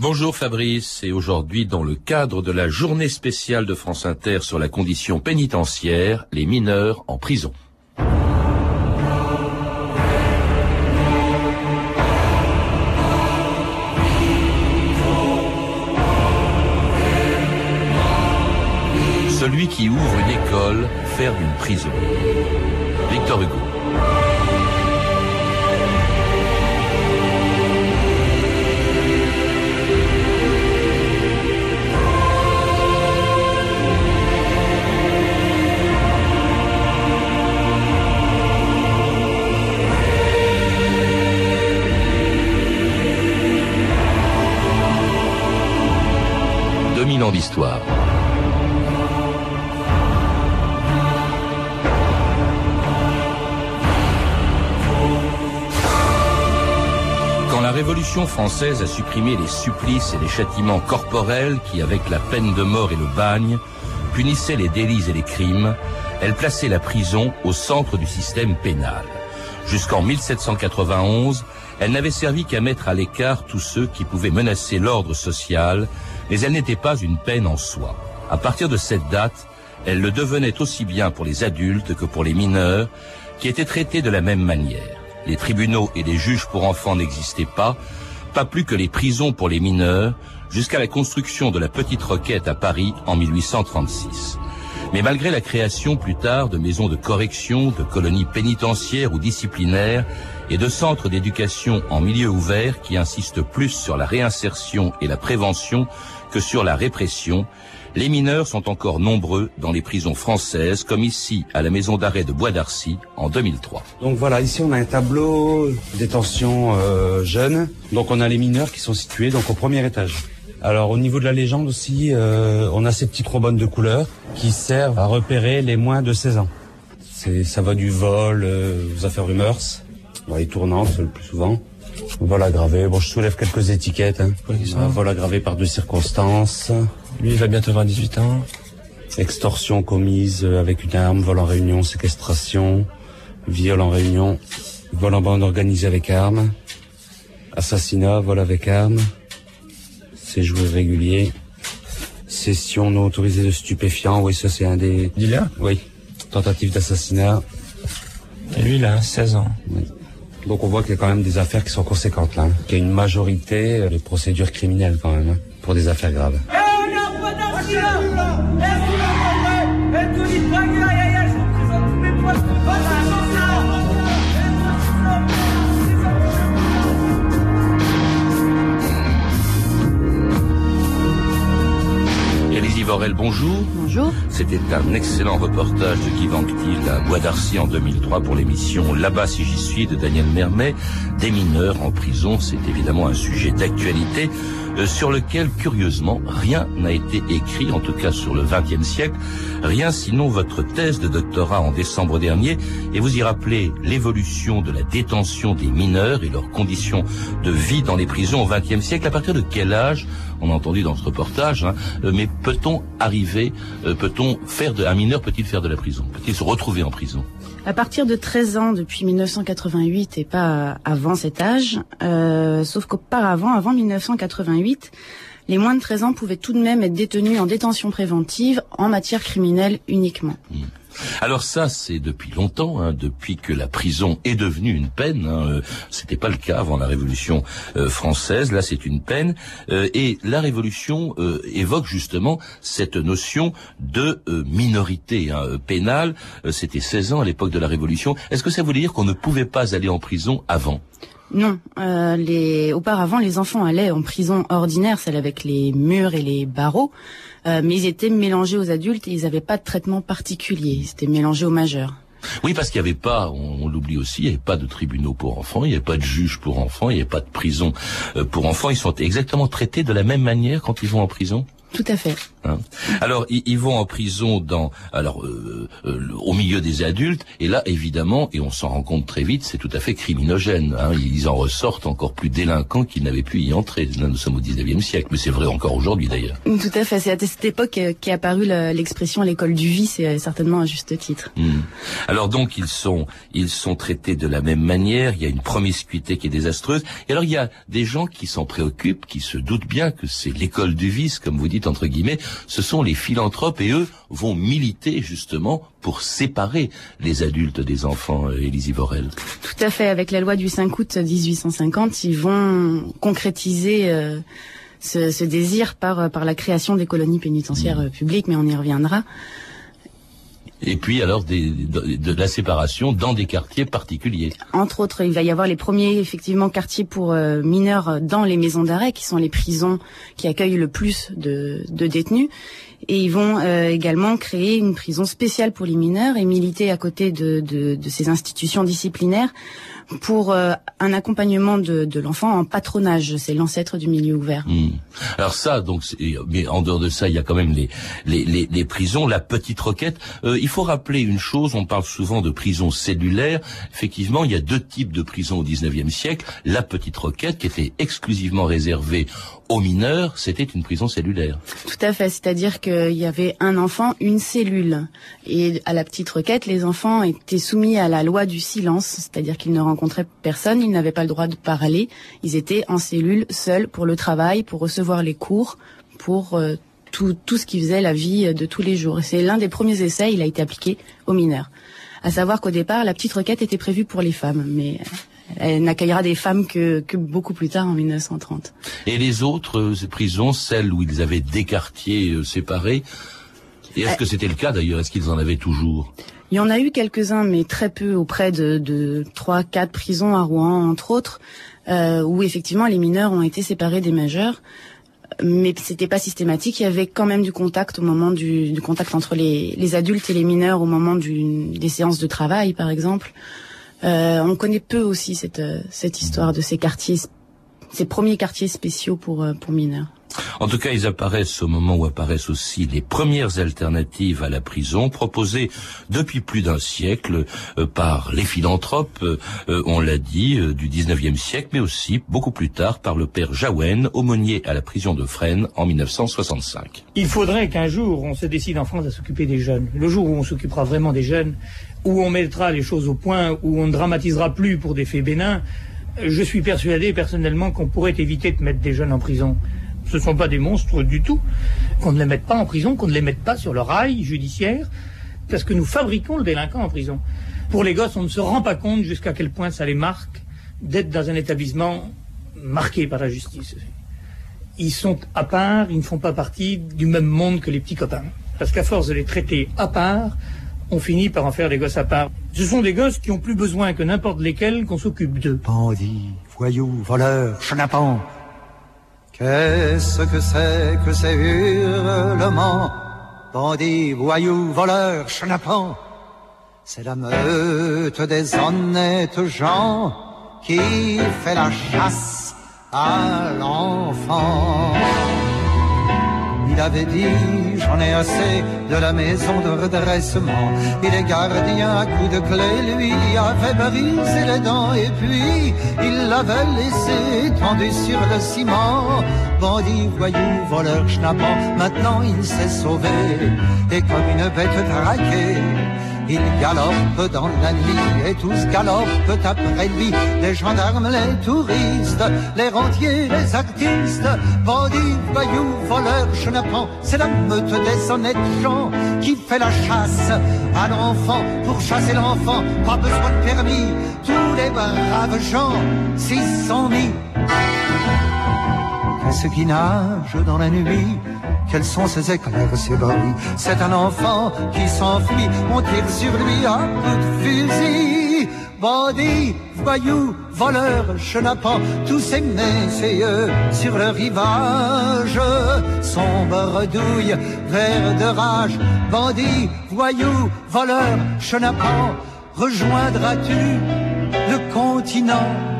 Bonjour Fabrice, et aujourd'hui dans le cadre de la journée spéciale de France Inter sur la condition pénitentiaire, les mineurs en prison. Celui qui ouvre une école faire d'une prison. Victor Hugo. Ans d'histoire. Quand la Révolution française a supprimé les supplices et les châtiments corporels qui, avec la peine de mort et le bagne, punissaient les délits et les crimes, elle plaçait la prison au centre du système pénal. Jusqu'en 1791, elle n'avait servi qu'à mettre à l'écart tous ceux qui pouvaient menacer l'ordre social, mais elle n'était pas une peine en soi. À partir de cette date, elle le devenait aussi bien pour les adultes que pour les mineurs, qui étaient traités de la même manière. Les tribunaux et les juges pour enfants n'existaient pas, pas plus que les prisons pour les mineurs, jusqu'à la construction de la Petite Roquette à Paris en 1836. Mais malgré la création plus tard de maisons de correction, de colonies pénitentiaires ou disciplinaires et de centres d'éducation en milieu ouvert qui insistent plus sur la réinsertion et la prévention que sur la répression, les mineurs sont encore nombreux dans les prisons françaises, comme ici à la maison d'arrêt de Bois d'Arcy en 2003. Donc voilà, ici on a un tableau détention euh, jeunes. Donc on a les mineurs qui sont situés donc au premier étage. Alors au niveau de la légende aussi, euh, on a ces petits trombones de couleur qui servent à repérer les moins de 16 ans. C'est, ça va du vol euh, aux affaires rumeurs, les tournantes le plus souvent. Voilà gravé. Bon, je soulève quelques étiquettes. Hein. Voilà gravé par deux circonstances. Lui, il va bientôt avoir 18 ans. Extorsion commise avec une arme, vol en réunion, séquestration, viol en réunion, vol en bande organisée avec arme, assassinat, vol avec arme, séjour irrégulier, cession non autorisée de stupéfiants. Oui, ça c'est un des... Dealer Oui. Tentative d'assassinat. Et lui, il a 16 ans. Oui. Donc on voit qu'il y a quand même des affaires qui sont conséquentes là. Hein. Qu'il y a une majorité de procédures criminelles quand même, hein, pour des affaires graves. Bonjour. Bonjour. C'était un excellent reportage de Guy à Bois d'Arcy en 2003 pour l'émission Là-bas si j'y suis de Daniel Mermet. Des mineurs en prison, c'est évidemment un sujet d'actualité euh, sur lequel, curieusement, rien n'a été écrit, en tout cas sur le XXe siècle, rien sinon votre thèse de doctorat en décembre dernier, et vous y rappelez l'évolution de la détention des mineurs et leurs conditions de vie dans les prisons au XXe siècle. À partir de quel âge on a entendu dans ce reportage, hein, euh, mais peut-on arriver, euh, peut-on faire de, un mineur peut-il faire de la prison? Peut-il se retrouver en prison? À partir de 13 ans, depuis 1988 et pas avant cet âge, euh, sauf qu'auparavant, avant 1988, les moins de 13 ans pouvaient tout de même être détenus en détention préventive en matière criminelle uniquement. Mmh. Alors ça, c'est depuis longtemps, hein, depuis que la prison est devenue une peine. Hein, euh, C'était pas le cas avant la Révolution euh, française. Là, c'est une peine. Euh, et la Révolution évoque justement cette notion de minorité hein, pénale. C'était 16 ans à l'époque de la Révolution. Est-ce que ça voulait dire qu'on ne pouvait pas aller en prison avant? Non, euh, les... auparavant les enfants allaient en prison ordinaire, celle avec les murs et les barreaux, euh, mais ils étaient mélangés aux adultes et ils n'avaient pas de traitement particulier, ils étaient mélangés aux majeurs. Oui, parce qu'il n'y avait pas, on, l'oublie aussi, il n'y avait pas de tribunaux pour enfants, il n'y avait pas de juges pour enfants, il n'y avait pas de prison euh, pour enfants. Ils sont exactement traités de la même manière quand ils vont en prison? Tout à fait. Hein. alors ils, vont en prison dans alors euh, euh, au milieu des adultes et là évidemment et on s'en rend compte très vite c'est tout à fait criminogène. Hein, ils en ressortent encore plus délinquants qu'ils n'avaient pu y entrer. nous sommes au 19e siècle, mais c'est vrai encore aujourd'hui d'ailleurs. Tout à fait. C'est à cette époque qu'est apparue l'expression l'école du vice et certainement à juste titre. Hmm. Alors donc ils sont ils sont traités de la même manière. Il y a une promiscuité qui est désastreuse. Et alors il y a des gens qui s'en préoccupent, qui se doutent bien que c'est l'école du vice, comme vous dites entre guillemets ce sont les philanthropes et eux vont militer justement pour séparer les adultes des enfants, euh, Élisie Vorel. Tout à fait. Avec la loi du 5 août 1850, ils vont concrétiser euh, ce, désir par, par la création des colonies pénitentiaires mmh. publiques, mais on y reviendra et puis alors de, la séparation dans des quartiers particuliers. Entre autres, il va y avoir les premiers effectivement quartiers pour euh, mineurs dans les maisons d'arrêt, qui sont les prisons qui accueillent le plus de, détenus. Et ils vont euh, également créer une prison spéciale pour les mineurs et militer à côté de ces institutions disciplinaires pour euh, un accompagnement de, de l'enfant en patronage. C'est l'ancêtre du milieu ouvert. Hmm. Alors ça, donc, mais en dehors de ça, il y a quand même les les, les, les prisons, la petite requête. Euh, il faut rappeler une chose. On parle souvent de prisons cellulaires. Effectivement, il y a deux types de prisons au 19e siècle. La petite requête, qui était exclusivement réservée aux mineurs, c'était une prison cellulaire. Tout à fait, c'est-à-dire qu'il y avait un enfant, une cellule. Et à la petite requête, les enfants étaient soumis à la loi du silence, c'est-à-dire qu'ils ne rencontraient personne, ils n'avaient pas le droit de parler, ils étaient en cellule seuls pour le travail, pour recevoir les cours, pour euh, tout, tout ce qui faisait la vie de tous les jours. C'est l'un des premiers essais, il a été appliqué aux mineurs. À savoir qu'au départ, la petite requête était prévue pour les femmes, mais elle n'accueillera des femmes que, que, beaucoup plus tard, en 1930. Et les autres euh, prisons, celles où ils avaient des quartiers euh, séparés, et est-ce euh, que c'était le cas d'ailleurs? Est-ce qu'ils en avaient toujours? Il y en a eu quelques-uns, mais très peu auprès de trois, quatre prisons à Rouen, entre autres, euh, où effectivement les mineurs ont été séparés des majeurs. Mais c'était pas systématique. Il y avait quand même du contact au moment du, du contact entre les, les, adultes et les mineurs au moment du, des séances de travail, par exemple. Euh, on connaît peu aussi cette, euh, cette histoire de ces quartiers, ces premiers quartiers spéciaux pour, euh, pour mineurs. En tout cas, ils apparaissent au moment où apparaissent aussi les premières alternatives à la prison, proposées depuis plus d'un siècle euh, par les philanthropes, on l'a dit, du 19e siècle, mais aussi beaucoup plus tard par le père Jaouen, aumônier à la prison de Fresnes en 1965. Il faudrait qu'un jour on se décide en France à s'occuper des jeunes. Le jour où on s'occupera vraiment des jeunes, où on mettra les choses au point, où on ne dramatisera plus pour des faits bénins, je suis persuadé personnellement qu'on pourrait éviter de mettre des jeunes en prison. Ce ne sont pas des monstres du tout. Qu'on ne les mette pas en prison, qu'on ne les mette pas sur le rail judiciaire, parce que nous fabriquons le délinquant en prison. Pour les gosses, on ne se rend pas compte jusqu'à quel point ça les marque d'être dans un établissement marqué par la justice. Ils sont à part, ils ne font pas partie du même monde que les petits copains. Parce qu'à force de les traiter à part, on finit par en faire des gosses à part. Ce sont des gosses qui ont plus besoin que n'importe lesquels qu'on s'occupe d'eux. Bandits, voyous, voleurs, chenapans. Qu'est-ce que c'est que ces hurlements? Bandits, voyous, voleurs, chenapans. C'est la meute des honnêtes gens qui fait la chasse à l'enfant. Il avait dit, j'en ai assez de la maison de redressement. Il est gardien à coups de clé, lui avait brisé les dents et puis il l'avait laissé tendu sur le ciment. Bandit, voyou, voleur, schnappant, maintenant il s'est sauvé et comme une bête traquée il galope dans la nuit et tous galopent après lui. Les gendarmes, les touristes, les rentiers, les artistes, bandits, voyous, voleurs, chenapans, c'est la meute des honnêtes gens qui fait la chasse à l'enfant. Pour chasser l'enfant, pas besoin de permis, tous les braves gens s'y sont mis. Qu'est-ce qui nage dans la nuit? Quels sont ces éclairs, ces bruits? C'est un enfant qui s'enfuit, on tire sur lui à coup de fusil. Bandit, voyou, voleur, chenapan, tous ces messieurs sur le rivage. Sombre douille, vert de rage, bandit, voyou, voleur, chenapan, rejoindras-tu le continent?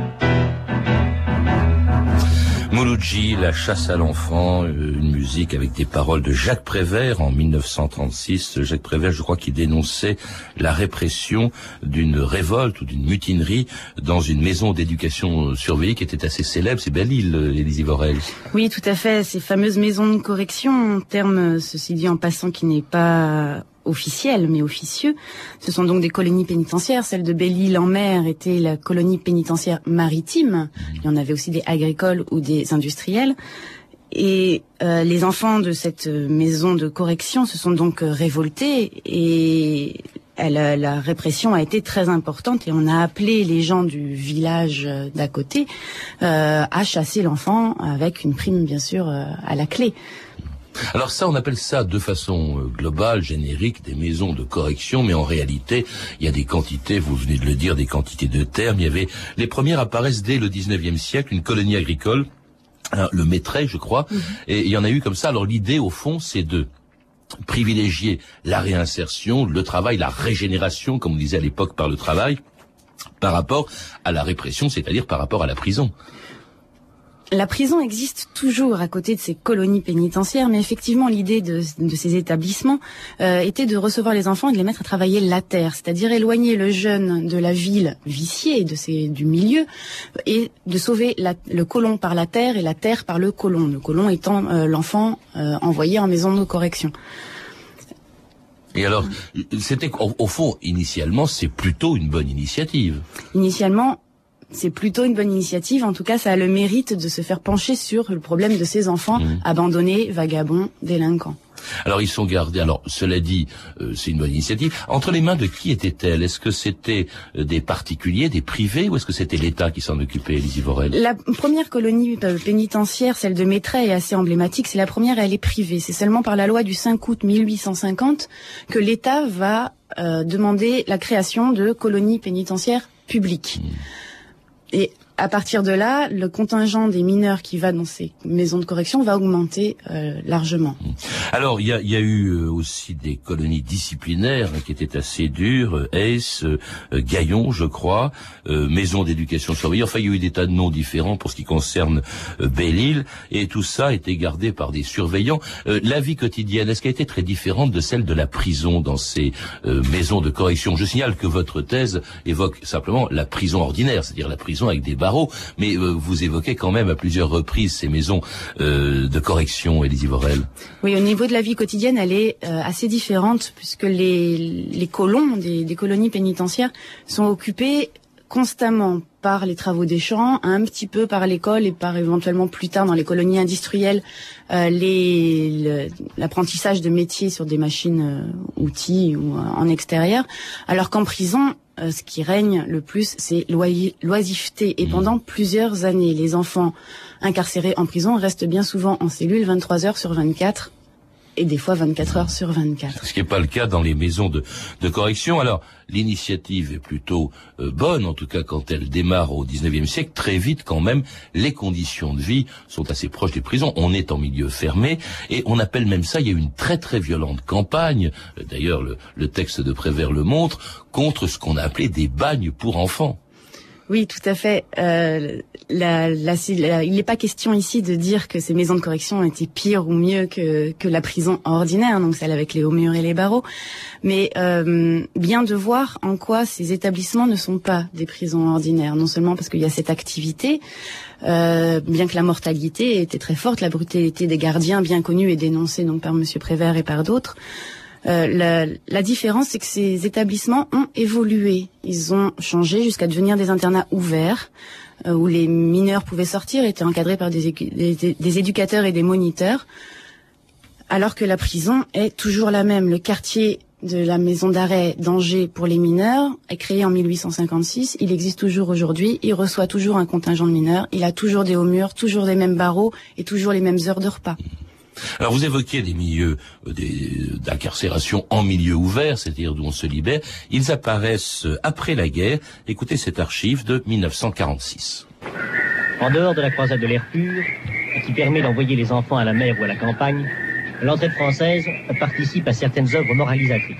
Mouloudji, La chasse à l'enfant, euh, une musique avec des paroles de Jacques Prévert en 1936. Jacques Prévert, je crois qu'il dénonçait la répression d'une révolte ou d'une mutinerie dans une maison d'éducation surveillée qui était assez célèbre. C'est Belle-Île, Élisée Vorel. Oui, tout à fait. Ces fameuses maisons de correction, terme, ceci dit en passant, qui n'est pas officiel mais officieux. Ce sont donc des colonies pénitentiaires. Celle de Belle-Île en mer était la colonie pénitentiaire maritime. Il y en avait aussi des agricoles ou des industriels. Et euh, les enfants de cette maison de correction se sont donc révoltés et la répression a été très importante et on a appelé les gens du village d'à côté euh, à chasser l'enfant avec une prime bien sûr euh, à la clé. Alors ça, on appelle ça de façon euh, globale, générique, des maisons de correction, mais en réalité, il y a des quantités, vous venez de le dire, des quantités de termes. Il y avait les premières apparaissent dès le 19e siècle, une colonie agricole, le Maitret, je crois, mhm. et il y en a eu comme ça. Alors l'idée, au fond, c'est de privilégier la réinsertion, le travail, la régénération, comme on disait à l'époque par le travail, par rapport à la répression, c'est-à-dire par rapport à la prison. La prison existe toujours à côté de ces colonies pénitentiaires, mais effectivement l'idée de, ces établissements euh, était de recevoir les enfants et de les mettre à travailler la terre, c'est-à-dire éloigner le jeune de la ville viciée, de ses, du milieu, et de sauver le colon par la terre et la terre par le colon, le colon étant euh, l'enfant euh, envoyé en maison de correction. Et alors, c'était au fond, initialement, c'est plutôt une bonne initiative. Initialement, c'est plutôt une bonne initiative. En tout cas, ça a le mérite de se faire pencher sur le problème de ces enfants mmh. abandonnés, vagabonds, délinquants. Alors ils sont gardés. Alors cela dit, euh, c'est une bonne initiative. Entre les mains de qui était-elle Est-ce que c'était euh, des particuliers, des privés, ou est-ce que c'était l'État qui s'en occupait, Elisy Vorel? La première colonie euh, pénitentiaire, celle de Maitret, est assez emblématique. C'est la première, elle est privée. C'est seulement par la loi du 5 août 1850 que l'État va demander la création de colonies pénitentiaires publiques. Mmh. Et à partir de là, le contingent des mineurs qui va dans ces maisons de correction va augmenter euh, largement. Alors, il y a, eu euh, aussi des colonies disciplinaires qui étaient assez dures, Ace, euh, Gaillon, je crois, maison d'éducation surveillée. Enfin, il y a eu des tas de noms différents pour ce qui concerne Belle-Île, et tout ça était gardé par des surveillants. la vie quotidienne, est-ce qu'elle était très différente de celle de la prison dans ces maisons de correction? Je signale que votre thèse évoque simplement la prison ordinaire, c'est-à-dire la prison avec des mais euh, vous évoquez quand même à plusieurs reprises ces maisons euh, de correction, Élisée Vorel. Oui, au niveau de la vie quotidienne, elle est euh, assez différente puisque les, les colons des, des colonies pénitentiaires sont occupés constamment par les travaux des champs, un petit peu par l'école et par éventuellement plus tard dans les colonies industrielles euh, l'apprentissage de métiers sur des machines outils ou en extérieur, alors qu'en prison euh, ce qui règne le plus, c'est l'oisiveté. Et mmh. pendant plusieurs années, les enfants incarcérés en prison restent bien souvent en cellule 23 heures sur 24 et des fois 24 heures sur 24. Ce qui n'est pas le cas dans les maisons de, de correction. Alors, l'initiative est plutôt euh, bonne, en tout cas quand elle démarre au 19e siècle. Très vite, quand même, les conditions de vie sont assez proches des prisons. On est en milieu fermé et on appelle même ça, il y a une très très violente campagne, euh, d'ailleurs le, le texte de Prévert le montre, contre ce qu'on a appelé des bagnes pour enfants. Oui, tout à fait. Euh, la, il n'est pas question ici de dire que ces maisons de correction étaient pires ou mieux que, que la prison ordinaire, donc celle avec les hauts murs et les barreaux, mais euh, bien de voir en quoi ces établissements ne sont pas des prisons ordinaires. Non seulement parce qu'il y a cette activité, euh, bien que la mortalité était très forte, la brutalité des gardiens bien connue et dénoncée donc par Monsieur Prévert et par d'autres. Euh, la, différence, c'est que ces établissements ont évolué. Ils ont changé jusqu'à devenir des internats ouverts, euh, où les mineurs pouvaient sortir, étaient encadrés par des, éducateurs et des moniteurs, alors que la prison est toujours la même. Le quartier de la maison d'arrêt d'Angers pour les mineurs est créé en 1856. Il existe toujours aujourd'hui. Il reçoit toujours un contingent de mineurs. Il a toujours des hauts murs, toujours les mêmes barreaux et toujours les mêmes heures de repas. Alors vous évoquiez des milieux euh, d'incarcération en milieu ouvert, c'est-à-dire d'où on se libère. Ils apparaissent euh, après la guerre. Écoutez cette archive de 1946. En dehors de la croisade de l'air pur, qui permet d'envoyer les enfants à la mer ou à la campagne, l'entraide française participe à certaines œuvres moralisatrices.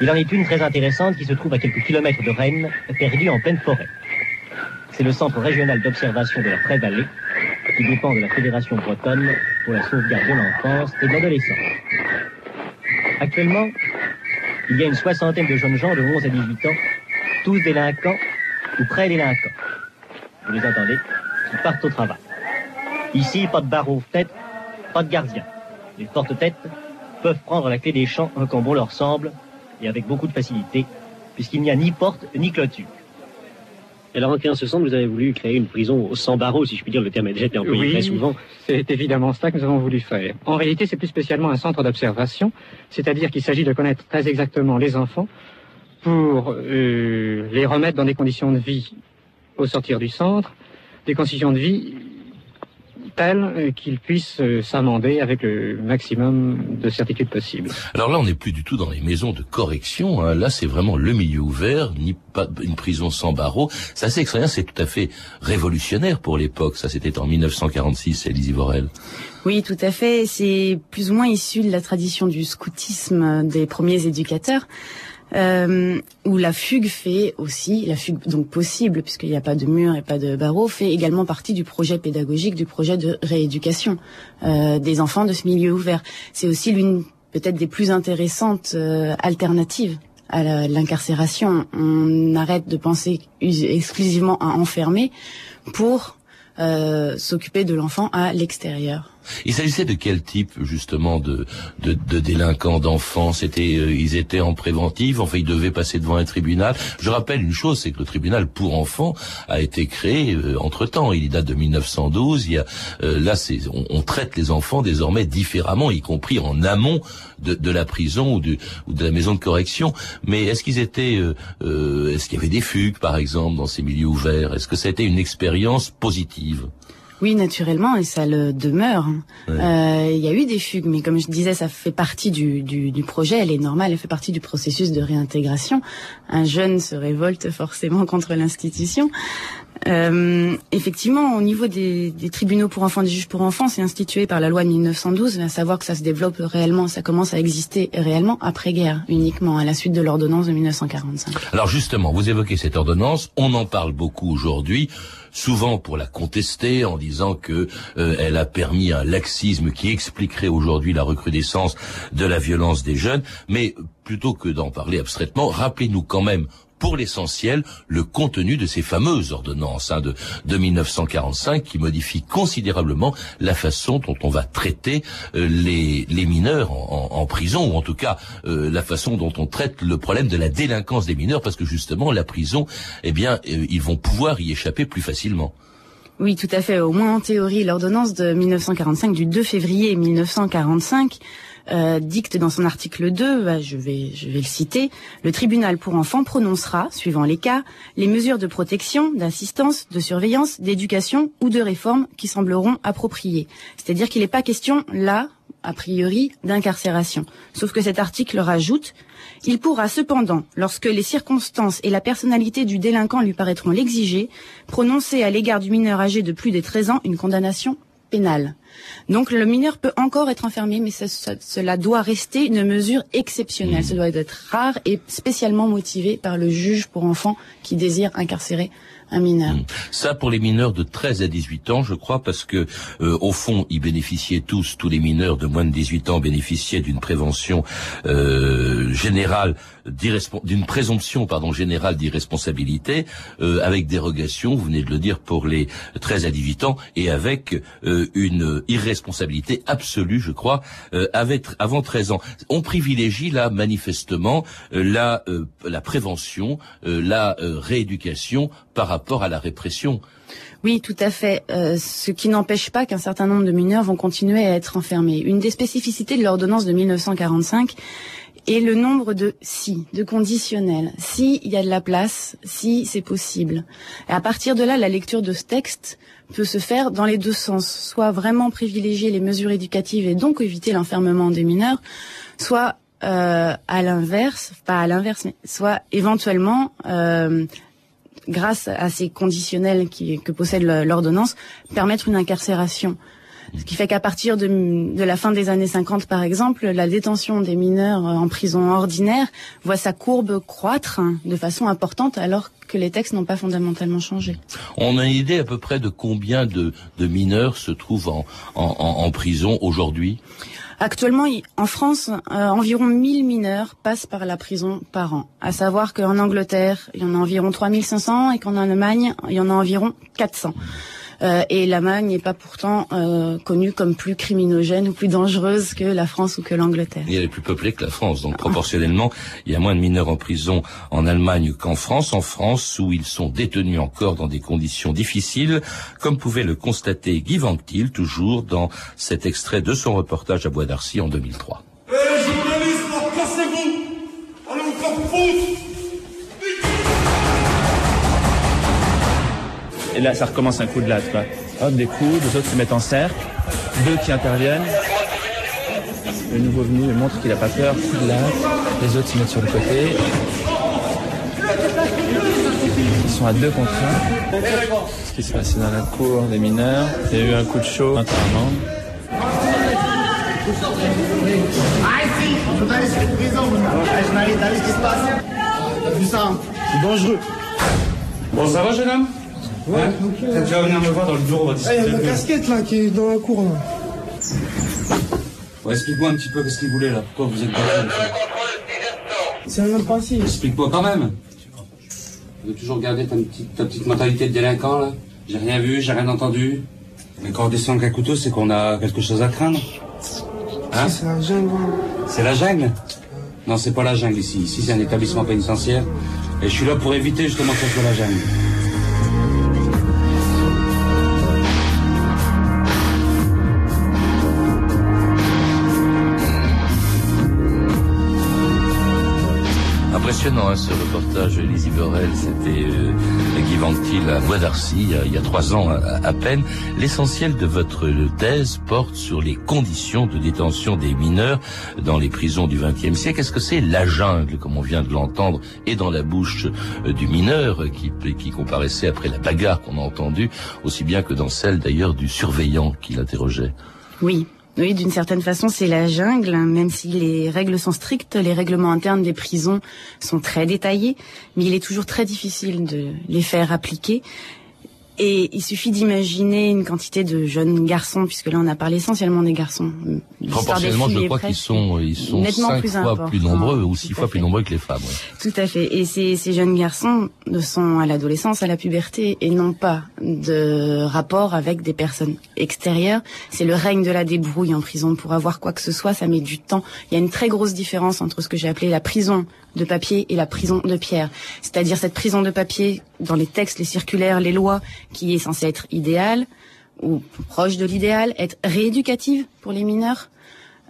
Il en est une très intéressante qui se trouve à quelques kilomètres de Rennes, perdue en pleine forêt. C'est le centre régional d'observation de la Pré-Vallée, qui dépend de la Fédération bretonne pour la sauvegarde de l'enfance et de l'adolescence. Actuellement, il y a une soixantaine de jeunes gens de 11 à 18 ans, tous délinquants ou pré-délinquants. Vous les entendez Qui partent au travail. Ici, pas de barreau tête, pas de gardien. Les porte-têtes peuvent prendre la clé des champs comme bon leur semble et avec beaucoup de facilité, puisqu'il n'y a ni porte ni clôture. Alors, en créant ce centre, vous avez voulu créer une prison sans barreaux, si je puis dire, le terme a déjà été employé Oui. très souvent. C'est évidemment cela que nous avons voulu faire. En réalité, c'est plus spécialement un centre d'observation, c'est-à-dire qu'il s'agit de connaître très exactement les enfants pour euh, les remettre dans des conditions de vie au sortir du centre, des conditions de vie telles euh, qu'ils puissent euh, s'amender avec le maximum de certitude possible. Alors là, on n'est plus du tout dans les maisons de correction. hein. Là, c'est vraiment le milieu ouvert, ni pas une prison sans barreaux. C'est assez extraordinaire, c'est tout à fait révolutionnaire pour l'époque. Ça, c'était en 1946, Élise Ivorel. Oui, tout à fait. C'est plus ou moins issu de la tradition du scoutisme des premiers éducateurs. Euh, où la fugue fait aussi, la fugue donc possible, puisqu'il n'y a pas de mur et pas de barreaux, fait également partie du projet pédagogique, du projet de rééducation euh, des enfants de ce milieu ouvert. C'est aussi l'une peut-être des plus intéressantes euh, alternatives à l'incarcération. On arrête de penser us- exclusivement à enfermer pour euh, s'occuper de l'enfant à l'extérieur. Il s'agissait de quel type justement de de, délinquants d'enfants? C'était euh, ils étaient en préventive, enfin ils devaient passer devant un tribunal? Je rappelle une chose, c'est que le tribunal pour enfants a été créé entre temps. Il date de 1912. Il y a euh, là, c'est on, traite les enfants désormais différemment, y compris en amont de, de la prison ou, du, ou de la maison de correction. Mais est-ce qu'ils étaient, euh, euh, est-ce qu'il y avait des fugues par exemple dans ces milieux ouverts? Est-ce que été une expérience positive? Oui, naturellement, et ça le demeure. Euh, Ouais. Il y a eu des fugues, mais comme je disais, ça fait partie du, du, du projet, elle est normale, elle fait partie du processus de réintégration. Un jeune se révolte forcément contre l'institution. Euh, effectivement, au niveau des, des tribunaux pour enfants, des juges pour enfants, c'est institué par la loi de 1912, à savoir que ça se développe réellement, ça commence à exister réellement après-guerre, uniquement à la suite de l'ordonnance de 1945. Alors justement, vous évoquez cette ordonnance, on en parle beaucoup aujourd'hui, souvent pour la contester en disant que euh, elle a permis un laxisme qui expliquerait aujourd'hui la recrudescence de la violence des jeunes, mais plutôt que d'en parler abstraitement, rappelez-nous quand même pour l'essentiel le contenu de ces fameuses ordonnances hein, de, de 1945 qui modifient considérablement la façon dont on va traiter euh, les, mineurs en prison ou en tout cas euh, la façon dont on traite le problème de la délinquance des mineurs parce que justement la prison eh bien euh, ils vont pouvoir y échapper plus facilement. Oui, tout à fait. Au moins en théorie, l'ordonnance de 1945 du 2 février 1945 euh, dicte dans son article 2, bah, je vais je vais le citer, le tribunal pour enfants prononcera, suivant les cas, les mesures de protection, d'assistance, de surveillance, d'éducation ou de réforme qui sembleront appropriées. C'est-à-dire qu'il n'est pas question là a priori d'incarcération. Sauf que cet article rajoute il pourra cependant, lorsque les circonstances et la personnalité du délinquant lui paraîtront l'exiger, prononcer à l'égard du mineur âgé de plus de 13 ans une condamnation pénale. Donc le mineur peut encore être enfermé, mais ça- ça- cela doit rester une mesure exceptionnelle. Ça doit être rare et spécialement motivé par le juge pour enfants qui désire incarcérer mineur. Ça pour les mineurs de 13 à 18 ans, je crois, parce que euh, au fond, ils bénéficiaient tous, tous les mineurs de moins de 18 ans bénéficiaient d'une prévention euh, générale, d'une présomption pardon générale d'irresponsabilité, euh, avec dérogation, vous venez de le dire, pour les 13 à 18 ans, et avec euh, une irresponsabilité absolue, je crois, euh, avec, avant 13 ans. On privilégie là manifestement euh, la, euh, la prévention, euh, la rééducation par rapport à la répression. Oui, tout à fait. Euh, ce qui n'empêche pas qu'un certain nombre de mineurs vont continuer à être enfermés. Une des spécificités de l'ordonnance de 1945 est le nombre de si, de conditionnels. Si il y a de la place, si c'est possible. Et à partir de là, la lecture de ce texte peut se faire dans les deux sens. Soit vraiment privilégier les mesures éducatives et donc éviter l'enfermement des mineurs, soit euh, à l'inverse, pas à l'inverse, mais soit éventuellement euh, grâce à ces conditionnels qui, que possède l'ordonnance, permettre une incarcération. Ce qui fait qu'à partir de, de, la fin des années 50, par exemple, la détention des mineurs en prison ordinaire voit sa courbe croître de façon importante alors que les textes n'ont pas fondamentalement changé. On a une idée à peu près de combien de, de mineurs se trouvent en, en, en prison aujourd'hui? Actuellement, en France, euh, environ 1000 mineurs passent par la prison par an. À savoir qu'en Angleterre, il y en a environ 3500 et qu'en Allemagne, il y en a environ 400. Euh, et l'Allemagne n'est pas pourtant euh, connue comme plus criminogène ou plus dangereuse que la France ou que l'Angleterre. Et elle est plus peuplée que la France, donc proportionnellement, il y a moins de mineurs en prison en Allemagne qu'en France. En France, où ils sont détenus encore dans des conditions difficiles, comme pouvait le constater Guy Vanctil, toujours dans cet extrait de son reportage à Bois d'Arcy en 2003. Et là, ça recommence un coup de latte, quoi. Hop, des coups, les autres se mettent en cercle, deux qui interviennent. Le nouveau venu montre qu'il n'a pas peur, coup de latte. Les autres se mettent sur le côté. Ils sont à deux contre un. Ce qui s'est passé dans la cour des mineurs, il y a eu un coup de chaud, apparemment. T'as vu ça C'est dangereux. Bon, ça va, jeune homme Ouais, hein T'as déjà venir me voir dans le bureau, discuter. Il y a ma casquette là qui est dans la cour là. Ouais, explique-moi un petit peu qu'est-ce qu'il voulait là. Pourquoi vous êtes C'est un passé. Explique-moi quand même. Tu veux toujours garder ta petite, ta petite mentalité de délinquant là J'ai rien vu, j'ai rien entendu. Mais quand on descend avec un couteau, c'est qu'on a quelque chose à craindre. Hein C'est la jungle. C'est la jungle Non, c'est pas la jungle ici. Ici, c'est un établissement pénitentiaire. Et je suis là pour éviter justement que ce soit la jungle. Impressionnant hein, ce reportage, Lizzie Borel, c'était euh, Guy Vanctil à Bois d'Arcy, il, y a trois ans à, peine. L'essentiel de votre thèse porte sur les conditions de détention des mineurs dans les prisons du XXe siècle. Est-ce que c'est la jungle, comme on vient de l'entendre, et dans la bouche euh, du mineur qui, qui comparaissait après la bagarre qu'on a entendue, aussi bien que dans celle d'ailleurs du surveillant qui l'interrogeait? Oui, oui, d'une certaine façon, c'est la jungle, même si les règles sont strictes, les règlements internes des prisons sont très détaillés, mais il est toujours très difficile de les faire appliquer. Et il suffit d'imaginer une quantité de jeunes garçons, puisque là on a parlé essentiellement des garçons. Proportionnellement, je crois qu'ils sont, ils sont cinq plus fois important. plus nombreux ou six fois plus nombreux que les femmes. ouais. Tout à fait. Et ces, ces jeunes garçons sont à l'adolescence, à la puberté, et n'ont pas de rapport avec des personnes extérieures. C'est le règne de la débrouille en prison. Pour avoir quoi que ce soit, ça met du temps. Il y a une très grosse différence entre ce que j'ai appelé la prison de papier et la prison de pierre. C'est-à-dire cette prison de papier, dans les textes, les circulaires, les lois, qui est censée être idéale, ou proche de l'idéal, être rééducative pour les mineurs,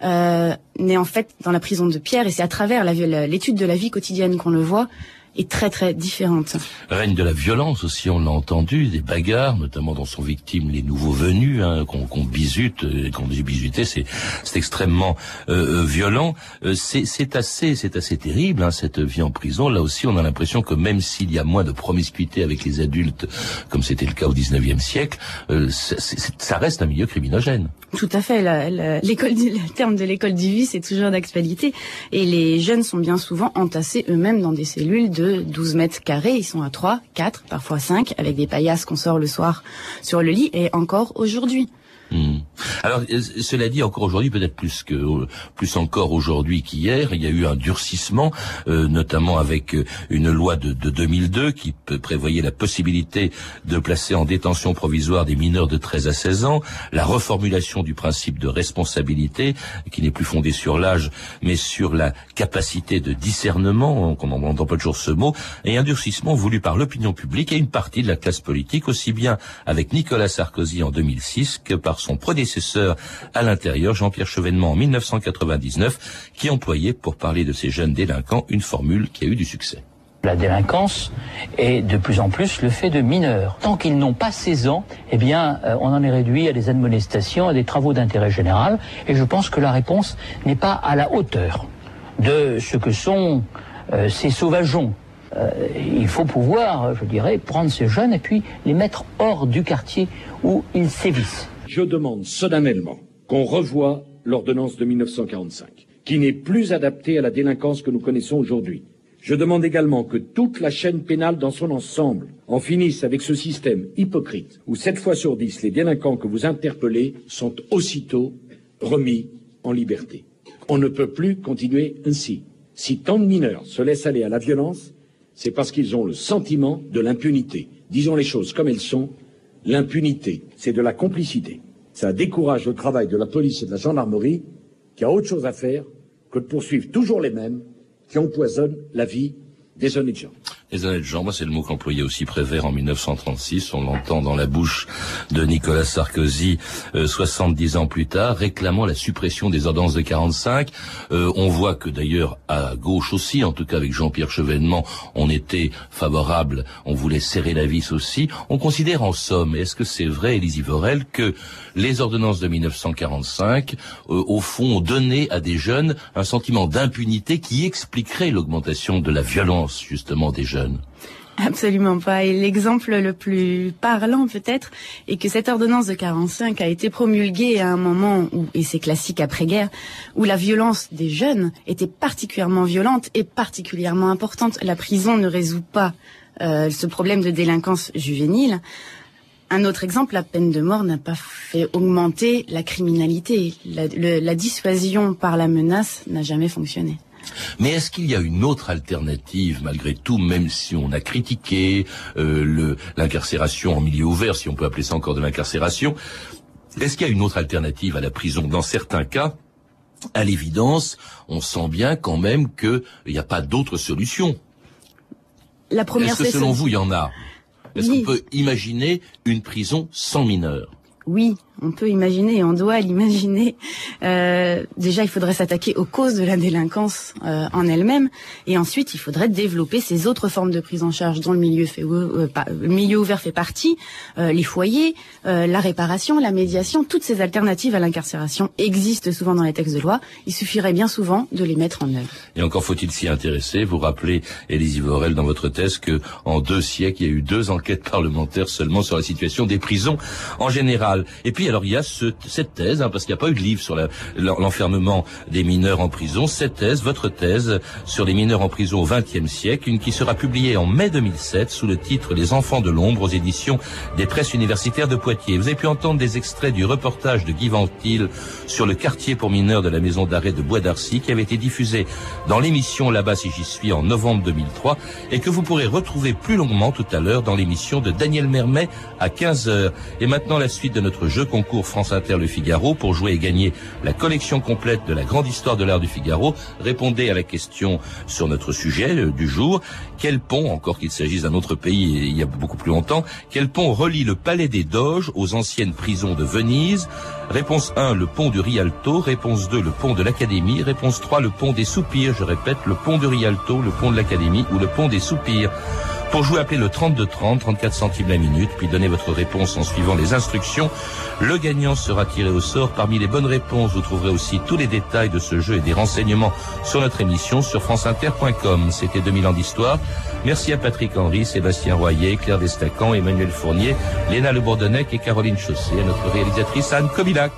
euh, n'est en fait dans la prison de pierre, et c'est à travers l'étude de la vie quotidienne qu'on le voit, est très très différente. Règne de la violence aussi, on l'a entendu, des bagarres, notamment dont sont victimes les nouveaux venus, hein, qu'on qu'on bisute, euh, qu'on dit bisuter, c'est c'est extrêmement euh, euh, violent. Euh, c'est c'est assez c'est assez terrible hein, cette vie en prison. Là aussi, on a l'impression que même s'il y a moins de promiscuité avec les adultes, comme c'était le cas au 19e siècle, euh, c'est- c'est- ça reste un milieu criminogène. Tout à fait. la- la- L'école, le terme de l'école du vice est toujours d'actualité. Et les jeunes sont bien souvent entassés eux-mêmes dans des cellules de 12 mètres carrés. Ils sont à 3, 4, parfois 5, avec des paillasses qu'on sort le soir sur le lit. Et encore aujourd'hui. Hmm. Alors, euh, cela dit, encore aujourd'hui, peut-être plus que euh, plus encore aujourd'hui qu'hier, il y a eu un durcissement, euh, notamment avec euh, une loi de, de 2002 qui prévoyait la possibilité de placer en détention provisoire des mineurs de 13 à 16 ans, la reformulation du principe de responsabilité, qui n'est plus fondé sur l'âge, mais sur la capacité de discernement, on n'entend pas toujours ce mot, et un durcissement voulu par l'opinion publique et une partie de la classe politique, aussi bien avec Nicolas Sarkozy en 2006 que par son prédécesseur à l'intérieur, Jean-Pierre Chevènement en 1999, qui employait, pour parler de ces jeunes délinquants, une formule qui a eu du succès. La délinquance est de plus en plus le fait de mineurs. Tant qu'ils n'ont pas 16 ans, eh bien, euh, on en est réduit à des admonestations, à des travaux d'intérêt général. Et je pense que la réponse n'est pas à la hauteur de ce que sont euh, ces sauvageons. Euh, il faut pouvoir, je dirais, prendre ces jeunes et puis les mettre hors du quartier où ils sévissent. Je demande solennellement qu'on revoie l'ordonnance de 1945, qui n'est plus adaptée à la délinquance que nous connaissons aujourd'hui. Je demande également que toute la chaîne pénale dans son ensemble en finisse avec ce système hypocrite où sept fois sur dix les délinquants que vous interpellez sont aussitôt remis en liberté. On ne peut plus continuer ainsi. Si tant de mineurs se laissent aller à la violence, c'est parce qu'ils ont le sentiment de l'impunité. Disons les choses comme elles sont. L'impunité, c'est de la complicité. Ça décourage le travail de la police et de la gendarmerie qui a autre chose à faire que de poursuivre toujours les mêmes qui empoisonnent la vie des honnêtes gens. Les honnêtes gens, c'est le mot qu'employait aussi Prévert en 1936. On l'entend dans la bouche de Nicolas Sarkozy euh, 70 ans plus tard, réclamant la suppression des ordonnances de 45. Euh, on voit que d'ailleurs à gauche aussi, en tout cas avec Jean-Pierre Chevènement, on était favorable, on voulait serrer la vis aussi. On considère en somme, est-ce que c'est vrai, Élisée Vorel, que les ordonnances de 1945, euh, au fond, ont donné à des jeunes un sentiment d'impunité qui expliquerait l'augmentation de la violence, justement, des jeunes Absolument pas. Et l'exemple le plus parlant peut-être est que cette ordonnance de 45 a été promulguée à un moment où, et c'est classique après-guerre, où la violence des jeunes était particulièrement violente et particulièrement importante. La prison ne résout pas euh, ce problème de délinquance juvénile. Un autre exemple, la peine de mort n'a pas fait augmenter la criminalité. La, dissuasion par la menace n'a jamais fonctionné. Mais est-ce qu'il y a une autre alternative malgré tout, même si on a critiqué euh, l'incarcération en milieu ouvert, si on peut appeler ça encore de l'incarcération Est-ce qu'il y a une autre alternative à la prison? Dans certains cas, à l'évidence, on sent bien quand même qu'il n'y a pas d'autre solution. La première, Est-ce que selon vous, il y en a? Est-ce oui. qu'on peut imaginer une prison sans mineurs? Oui, on peut imaginer et on doit l'imaginer. Euh, déjà, il faudrait s'attaquer aux causes de la délinquance euh, en elle-même, et ensuite, il faudrait développer ces autres formes de prise en charge dont le milieu, fait, euh, le milieu ouvert fait partie, les foyers, la réparation, la médiation, toutes ces alternatives à l'incarcération existent souvent dans les textes de loi. Il suffirait bien souvent de les mettre en œuvre. Et encore faut-il s'y intéresser. Vous rappelez, Élise Vorel, dans votre thèse, que en deux siècles, il y a eu deux enquêtes parlementaires seulement sur la situation des prisons en général. Et puis alors il y a ce, cette thèse, hein, parce qu'il n'y a pas eu de livre sur l'enfermement des mineurs en prison, cette thèse, votre thèse sur les mineurs en prison au XXe siècle, une qui sera publiée en mai 2007 sous le titre Les enfants de l'ombre aux éditions des presses universitaires de Poitiers. Vous avez pu entendre des extraits du reportage de Guy Ventil sur le quartier pour mineurs de la maison d'arrêt de Bois d'Arcy qui avait été diffusé dans l'émission Là-bas si j'y suis en novembre 2003 et que vous pourrez retrouver plus longuement tout à l'heure dans l'émission de Daniel Mermet à 15h. Et maintenant la suite de notre jeu concours France Inter Le Figaro pour jouer et gagner la collection complète de la grande histoire de l'art du Figaro. Répondez à la question sur notre sujet euh, du jour. Quel pont, encore qu'il s'agisse d'un autre pays il y a beaucoup plus longtemps, quel pont relie le palais des Doges aux anciennes prisons de Venise? Réponse 1, le pont du Rialto. Réponse 2, le pont de l'Académie. Réponse 3, le pont des Soupirs. Je répète, le pont du Rialto, le pont de l'Académie ou le pont des Soupirs. Pour jouer, appelez le 3230, 34 centimes la minute, puis donnez votre réponse en suivant les instructions. Le gagnant sera tiré au sort. Parmi les bonnes réponses, vous trouverez aussi tous les détails de ce jeu et des renseignements sur notre émission sur franceinter.com. C'était 2000 ans d'histoire. Merci à Patrick Henry, Sébastien Royer, Claire Destacan, Emmanuel Fournier, Léna Le Bourdonnec et Caroline Chaussé, à notre réalisatrice Anne Kobilac.